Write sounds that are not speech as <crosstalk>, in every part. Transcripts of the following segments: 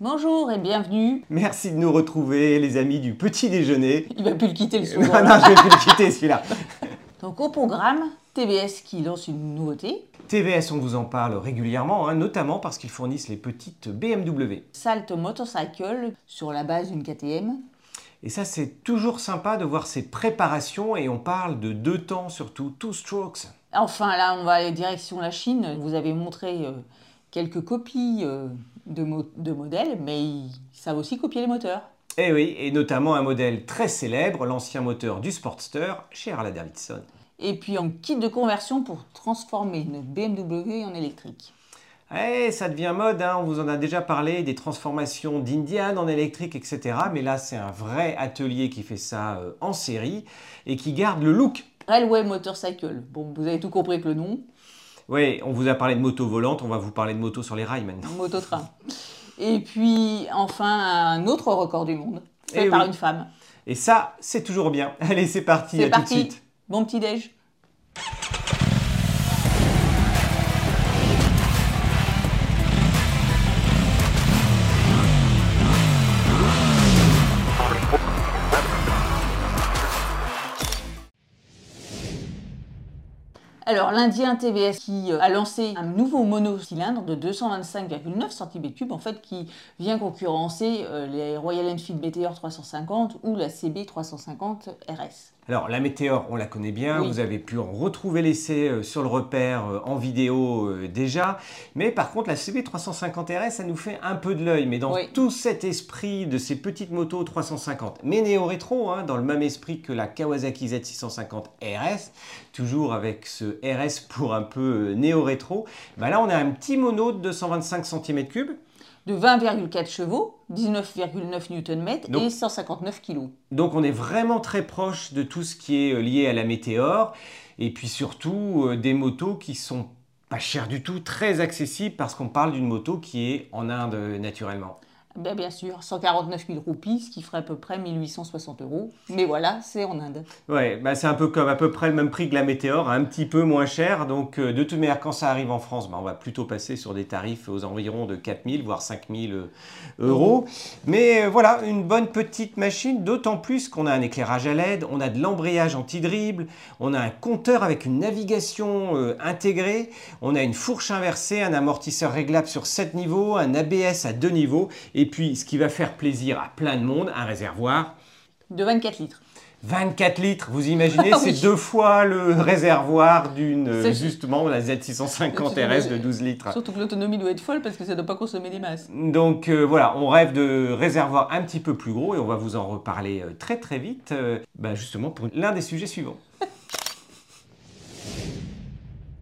Bonjour et bienvenue. Merci de nous retrouver, les amis du petit déjeuner. Il va plus le quitter le Non, soir. <laughs> non, je vais plus le quitter celui-là. <laughs> Donc au programme, TBS qui lance une nouveauté, TVS, on vous en parle régulièrement, hein, notamment parce qu'ils fournissent les petites BMW. Salt Motorcycle sur la base d'une KTM. Et ça, c'est toujours sympa de voir ces préparations et on parle de deux temps surtout, two strokes. Enfin là, on va aller direction la Chine. Vous avez montré euh, quelques copies euh, de, mo- de modèles, mais ils savent aussi copier les moteurs. Et Eh oui, et notamment un modèle très célèbre, l'ancien moteur du Sportster chez Harley Davidson. Et puis en kit de conversion pour transformer une BMW en électrique. Eh, ça devient mode, hein, on vous en a déjà parlé, des transformations d'Indian en électrique, etc. Mais là, c'est un vrai atelier qui fait ça euh, en série et qui garde le look. Railway Motorcycle. Bon, vous avez tout compris avec le nom. Oui, on vous a parlé de moto volante, on va vous parler de moto sur les rails maintenant. Mototrain. Et puis enfin un autre record du monde, fait Eh par oui. une femme. Et ça, c'est toujours bien. <laughs> Allez, c'est parti, à tout de suite. Bon petit déj. Alors, l'Indien TVS qui euh, a lancé un nouveau monocylindre de 225,9 cm3, en fait, qui vient concurrencer euh, les Royal Enfield Meteor 350 ou la CB 350 RS. Alors, la météore, on la connaît bien, Oui. vous avez pu en retrouver l'essai euh, sur le repère euh, en vidéo euh, déjà. Mais par contre, la CB350RS, ça nous fait un peu de l'œil. Mais dans Oui. tout cet esprit de ces petites motos 350, mais néo-rétro, hein, dans le même esprit que la Kawasaki Z650 RS, toujours avec ce RS pour un peu néo-rétro, bah là, on a un petit mono de 225 cm3. De 20,4 chevaux, 19,9 Nm et 159 kg. Donc on est vraiment très proche de tout ce qui est euh, lié à la météore et puis surtout euh, des motos qui sont pas chères du tout, très accessibles parce qu'on parle d'une moto qui est en Inde euh, naturellement. Ben, bien sûr, 149 000 roupies, ce qui ferait à peu près 1860 euros. Mais voilà, c'est en Inde. Ouais, bah c'est un peu comme à peu près le même prix que la météore, un petit peu moins cher. Donc euh, de toute manière, quand ça arrive en France, bah, on va plutôt passer sur des tarifs aux environs de 4000 voire 5000 euh, euros. Mais euh, voilà, une bonne petite machine, d'autant plus qu'on a un éclairage à LED, on a de l'embrayage anti-dribble, on a un compteur avec une navigation euh, intégrée, on a une fourche inversée, un amortisseur réglable sur 7 niveaux, un ABS à 2 niveaux, et puis ce qui va faire plaisir à plein de monde, un réservoir De 24 litres. 24 litres, vous imaginez, <laughs> Ah oui. c'est deux fois le réservoir d'une, euh, justement, la Z650 RS de 12 litres. Surtout que l'autonomie doit être folle parce que ça ne doit pas consommer des masses. Donc euh, voilà, on rêve de réservoir un petit peu plus gros et on va vous en reparler euh, très très vite, euh, bah, justement pour l'un des sujets suivants.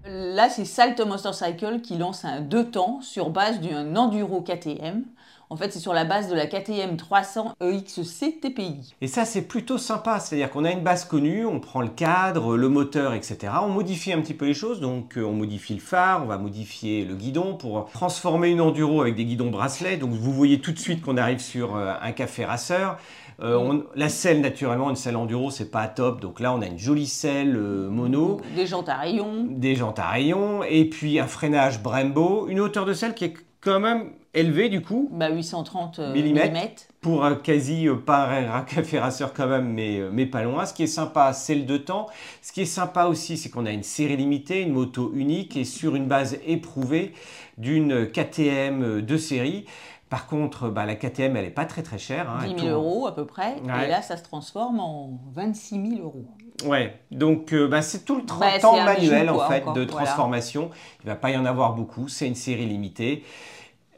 Là, c'est Salt Motorcycle qui lance un deux temps sur base d'un Enduro KTM. En fait, c'est sur la base de la KTM 300 EXC TPI. Et ça, c'est plutôt sympa, c'est-à-dire qu'on a une base connue, on prend le cadre, le moteur, etc. On modifie un petit peu les choses, donc euh, on modifie le phare, on va modifier le guidon pour transformer une enduro avec des guidons bracelets. Donc vous voyez tout de suite qu'on arrive sur euh, un café racer. Euh, on- la selle, naturellement, une selle enduro, c'est pas top. Donc là, on a une jolie selle euh, mono, Des jantes à rayons. des jantes à rayons, et puis un freinage Brembo, une hauteur de selle qui est quand même élevée du coup. Bah, 830 euh, millimètres. pour un quasi, euh, pas un café racer quand même, mais, euh, mais pas loin. Ce qui est sympa, c'est le deux temps. Ce qui est sympa aussi, c'est qu'on a une série limitée, une moto unique et sur une base éprouvée d'une KTM de série. Par contre, bah, la KTM, elle n'est pas très très chère. hein. 10 Elle 000 tourne- euros à peu près. Ouais. Et là, ça se transforme en 26 000 euros. Ouais, donc euh, bah, c'est tout le 30 Bah, ans manuel en fait encore, de voilà. transformation. Il va pas y en avoir beaucoup, c'est une série limitée.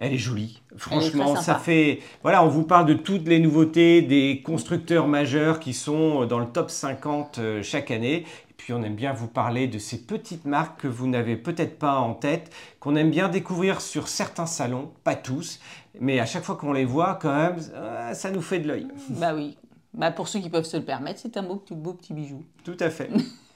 Elle est jolie. Franchement, ça fait. Voilà, on vous parle de toutes les nouveautés des constructeurs majeurs qui sont dans le top 50 euh, chaque année. Et puis, on aime bien vous parler de ces petites marques que vous n'avez peut-être pas en tête, qu'on aime bien découvrir sur certains salons, pas tous, mais à chaque fois qu'on les voit, quand même, euh, ça nous fait de l'œil. Bah oui. Bah, pour ceux qui peuvent se le permettre, c'est un beau, beau petit bijou. Tout à fait. <laughs>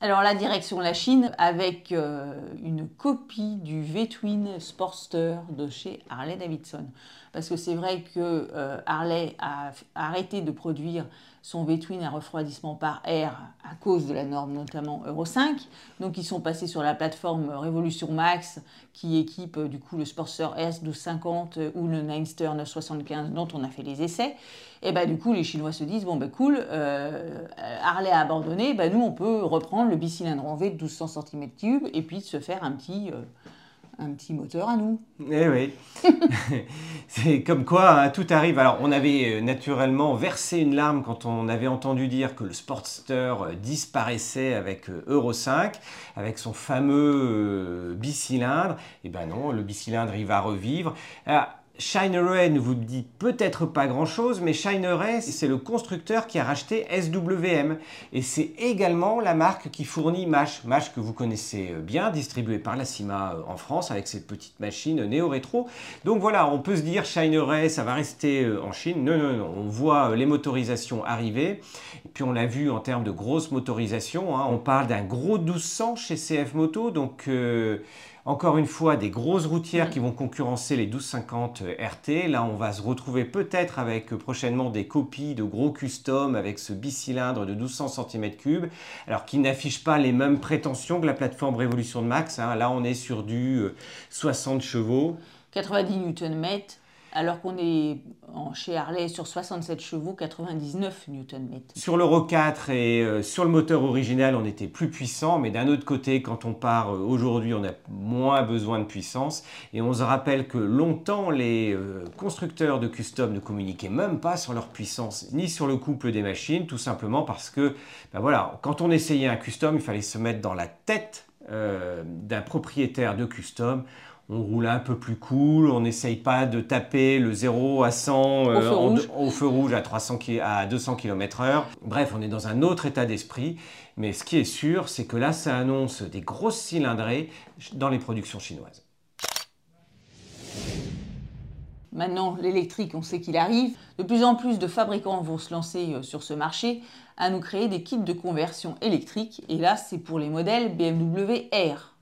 Alors la direction la Chine avec euh, une copie du V-Twin Sportster de chez Harley Davidson. Parce que c'est vrai que euh, Harley a arrêté de produire son V-twin à refroidissement par air à cause de la norme notamment Euro 5. Donc ils sont passés sur la plateforme Revolution Max qui équipe euh, du coup le Sportster S1250 ou le Ninester 975 dont on a fait les essais. Et bah du coup les Chinois se disent bon bah cool, Harley a abandonné, bah nous on peut reprendre le bicylindre en V de 1200 cm3 et puis se faire un petit un petit moteur à nous. Eh oui. <laughs> c'est comme quoi hein, tout arrive. Alors, on avait euh, naturellement versé une larme quand on avait entendu dire que le Sportster euh, disparaissait avec euh, Euro 5, avec son fameux bicylindre. Eh ben non, le bicylindre, il va revivre. Shineray ne vous dit peut-être pas grand-chose, mais Shineray, c'est le constructeur qui a racheté SWM. Et c'est également la marque qui fournit MASH. MASH que vous connaissez bien, distribué par la CIMA euh, en France avec ses petites machines néo-rétro. Donc voilà, on peut se dire Shineray, ça va rester euh, en Chine. Non, non, non, on voit euh, les motorisations arriver. Et puis on l'a vu en termes de grosses motorisations. Hein. On parle d'un gros 1200 chez CF Moto. Donc... Encore une fois, des grosses routières qui vont concurrencer les 1250 RT. Là, on va se retrouver peut-être avec euh, prochainement des copies de gros custom avec ce bicylindre de 1200 cm3, alors qui n'affiche pas les mêmes prétentions que la plateforme Révolution de Max. Hein. Là, on est sur du 60 euh, chevaux. 90 Nm, alors qu'on est chez Harley sur 67 chevaux, 99 Nm. Sur l'Euro 4 et euh, sur le moteur original, on était plus puissant, mais d'un autre côté, quand on part euh, aujourd'hui, on a moins besoin de puissance. Et on se rappelle que longtemps, les euh, constructeurs de custom ne communiquaient même pas sur leur puissance, ni sur le couple des machines, tout simplement parce que, ben quand on essayait un custom, il fallait se mettre dans la tête d'un propriétaire de custom on roule un peu plus cool, on n'essaye pas de taper le 0 à 100 euh, au, feu rouge à, 300, à 200 km/h. Bref, on est dans un autre état d'esprit. Mais ce qui est sûr, c'est que là, ça annonce des grosses cylindrées dans les productions chinoises. Maintenant, l'électrique, on sait qu'il arrive. De plus en plus de fabricants vont se lancer euh, sur ce marché à nous créer des kits de conversion électrique. Et là, c'est pour les modèles BMW R.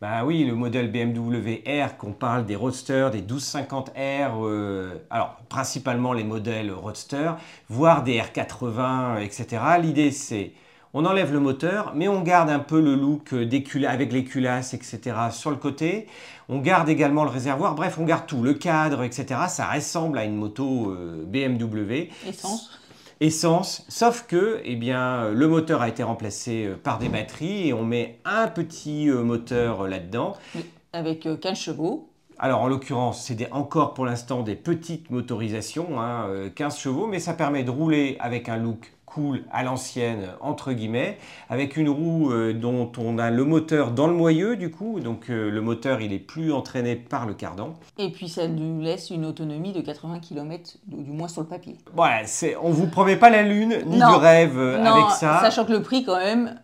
Bah oui, le modèle BMW R, qu'on parle des Roadster, des 1250R, euh, alors principalement les modèles Roadster, voire des R80, etc. L'idée c'est on enlève le moteur, mais on garde un peu le look avec les culasses, etc. sur le côté. On garde également le réservoir. Bref, on garde tout, le cadre, etc. Ça ressemble à une moto euh, BMW. Essence essence, sauf que eh bien, le moteur a été remplacé euh, par des batteries et on met un petit euh, moteur là-dedans. Avec 15 euh, chevaux. Alors en l'occurrence, c'est encore pour l'instant des petites motorisations, 15 hein, chevaux, mais ça permet de rouler avec un look cool à l'ancienne, entre guillemets, avec une roue euh, dont on a le moteur dans le moyeu, du coup, donc euh, le moteur, il est plus entraîné par le cardan. Et puis ça nous laisse une autonomie de 80 km, du moins sur le papier. Ouais, c'est, on vous promet pas la lune, ni de rêve euh, avec ça. Sachant que le prix, quand même,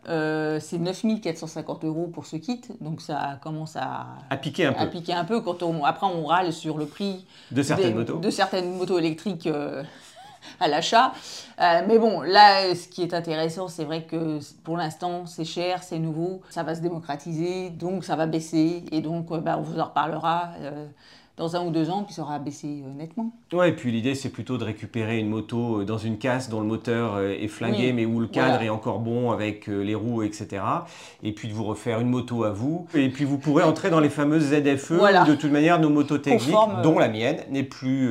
c'est 9450 euros pour ce kit, donc ça commence à, à piquer un peu. À piquer un peu quand on, après on râle sur le prix de certaines motos. De certaines motos électriques <laughs> à l'achat. Euh, mais bon, là, ce qui est intéressant, c'est vrai que pour l'instant, c'est cher, c'est nouveau, ça va se démocratiser, donc ça va baisser, et donc euh, bah, on vous en reparlera. Euh, dans un ou deux ans, puis ça aura baissé nettement. Ouais, et puis l'idée, c'est plutôt de récupérer une moto euh, dans une casse dont le moteur euh, est flingué, mais où le cadre est encore bon avec les roues, etc. Et puis de vous refaire une moto à vous. Et puis vous pourrez entrer dans les fameuses ZFE. De toute manière, nos motos techniques, dont la mienne, n'est plus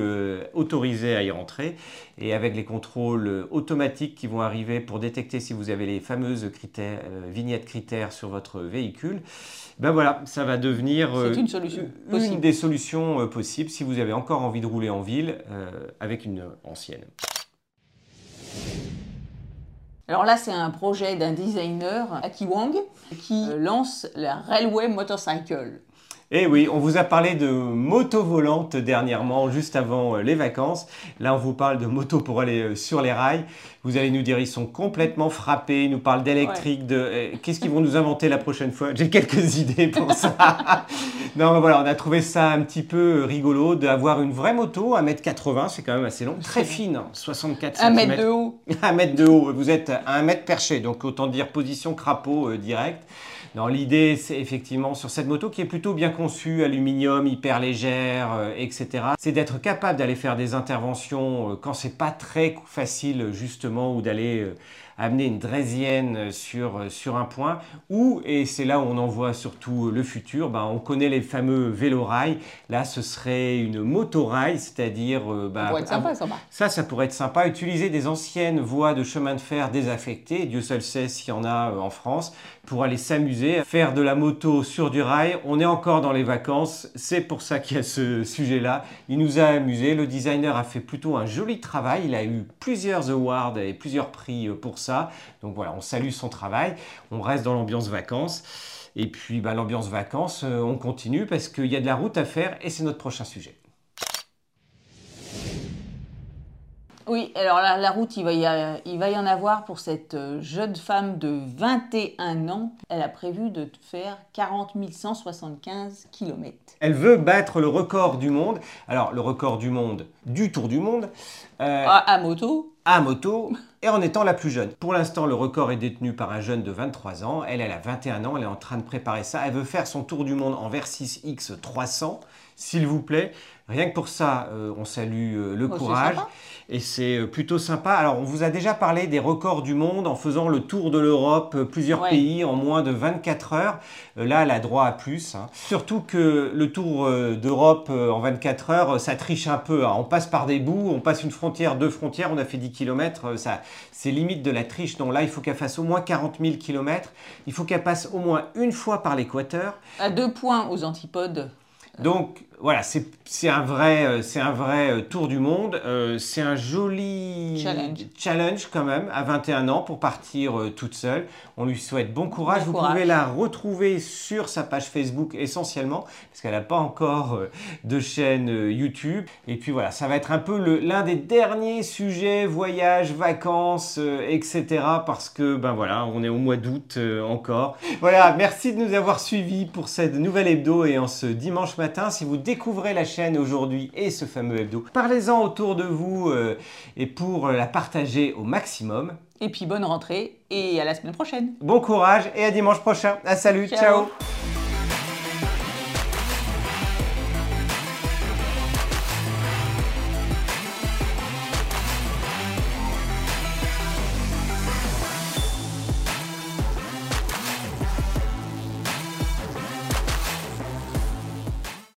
autorisée à y rentrer. Et avec les contrôles automatiques qui vont arriver pour détecter si vous avez les fameuses critères, vignettes critères sur votre véhicule, ben voilà, ça va devenir une, solution une des solutions euh, possible si vous avez encore envie de rouler en ville euh, avec une ancienne. Alors là, c'est un projet d'un designer, Aki Wang, qui euh, lance la Railway Motorcycle. Eh oui, on vous a parlé de moto volante dernièrement, juste avant euh, les vacances. Là, on vous parle de moto pour aller euh, sur les rails. Vous allez nous dire, ils sont complètement frappés. Ils nous parlent d'électrique, de... Euh, qu'est-ce qu'ils vont nous inventer la prochaine fois? J'ai quelques <laughs> idées pour ça. <laughs> non, mais voilà, on a trouvé ça un petit peu rigolo d'avoir une vraie moto, 1m80, c'est quand même assez long, très fine, 64 cm. 1 mètre de haut. <laughs> 1 mètre de haut, vous êtes à 1 mètre perché, donc autant dire position crapaud direct. Non, l'idée, c'est effectivement sur cette moto qui est plutôt bien conçue, aluminium, hyper légère, euh, etc. C'est d'être capable d'aller faire des interventions euh, quand c'est pas très facile justement ou d'aller euh, amener une draisienne sur, sur un point ou, et c'est là où on en voit surtout le futur, ben, on connaît les fameux vélorails. Là, ce serait une motorail, c'est-à-dire... ben, ça pourrait être sympa, sympa. Ça, ça pourrait être sympa. Utiliser des anciennes voies de chemin de fer désaffectées, Dieu seul sait s'il y en a en France, pour aller s'amuser, faire de la moto sur du rail. On est encore dans les vacances, c'est pour ça qu'il y a ce sujet-là. Il nous a amusé, le designer a fait plutôt un joli travail, il a eu plusieurs awards et plusieurs prix pour ça. Donc voilà, on salue son travail, on reste dans l'ambiance vacances. Et puis bah, l'ambiance vacances, euh, on continue parce qu'il y a de la route à faire et c'est notre prochain sujet. Oui, alors la, route, il va, y il va y en avoir pour cette euh, jeune femme de 21 ans. Elle a prévu de faire 40 175 km. Elle veut battre le record du monde. Alors, le record du monde, du Tour du Monde. Euh, à, moto À moto, et en étant la plus jeune. Pour l'instant, le record est détenu par un jeune de 23 ans. Elle, elle a 21 ans, elle est en train de préparer ça. Elle veut faire son Tour du Monde en Versys X 300, s'il vous plaît. Rien que pour ça, euh, on salue euh, le oh, courage. Et c'est euh, plutôt sympa. Alors, on vous a déjà parlé des records du monde en faisant le tour de l'Europe, plusieurs pays en moins de 24 heures. là, elle a droit à plus. Hein. Surtout que le tour d'Europe en 24 heures, ça triche un peu. Hein. On passe par des bouts, on passe une frontière, deux frontières, on a fait 10 km. Ça, c'est limite de la triche. Donc là, il faut qu'elle fasse au moins 40 000 km. Il faut qu'elle passe au moins une fois par l'équateur. À deux points aux antipodes. Donc voilà, c'est un vrai, euh, c'est un vrai euh, tour du monde. Euh, c'est un joli challenge. quand même à 21 ans pour partir toute seule. On lui souhaite bon courage. Vous pouvez la retrouver sur sa page Facebook essentiellement parce qu'elle n'a pas encore de chaîne YouTube. Et puis voilà, ça va être un peu l'un des derniers sujets voyage, vacances, etc. Parce que ben voilà, on est au mois d'août encore. Voilà, merci de nous avoir suivis pour cette nouvelle hebdo et en ce dimanche matin. Si vous découvrez la chaîne aujourd'hui et ce fameux hebdo, parlez-en autour de vous euh, et pour la partager au maximum. Et puis bonne rentrée et à la semaine prochaine. Bon courage et à dimanche prochain. À salut, ciao.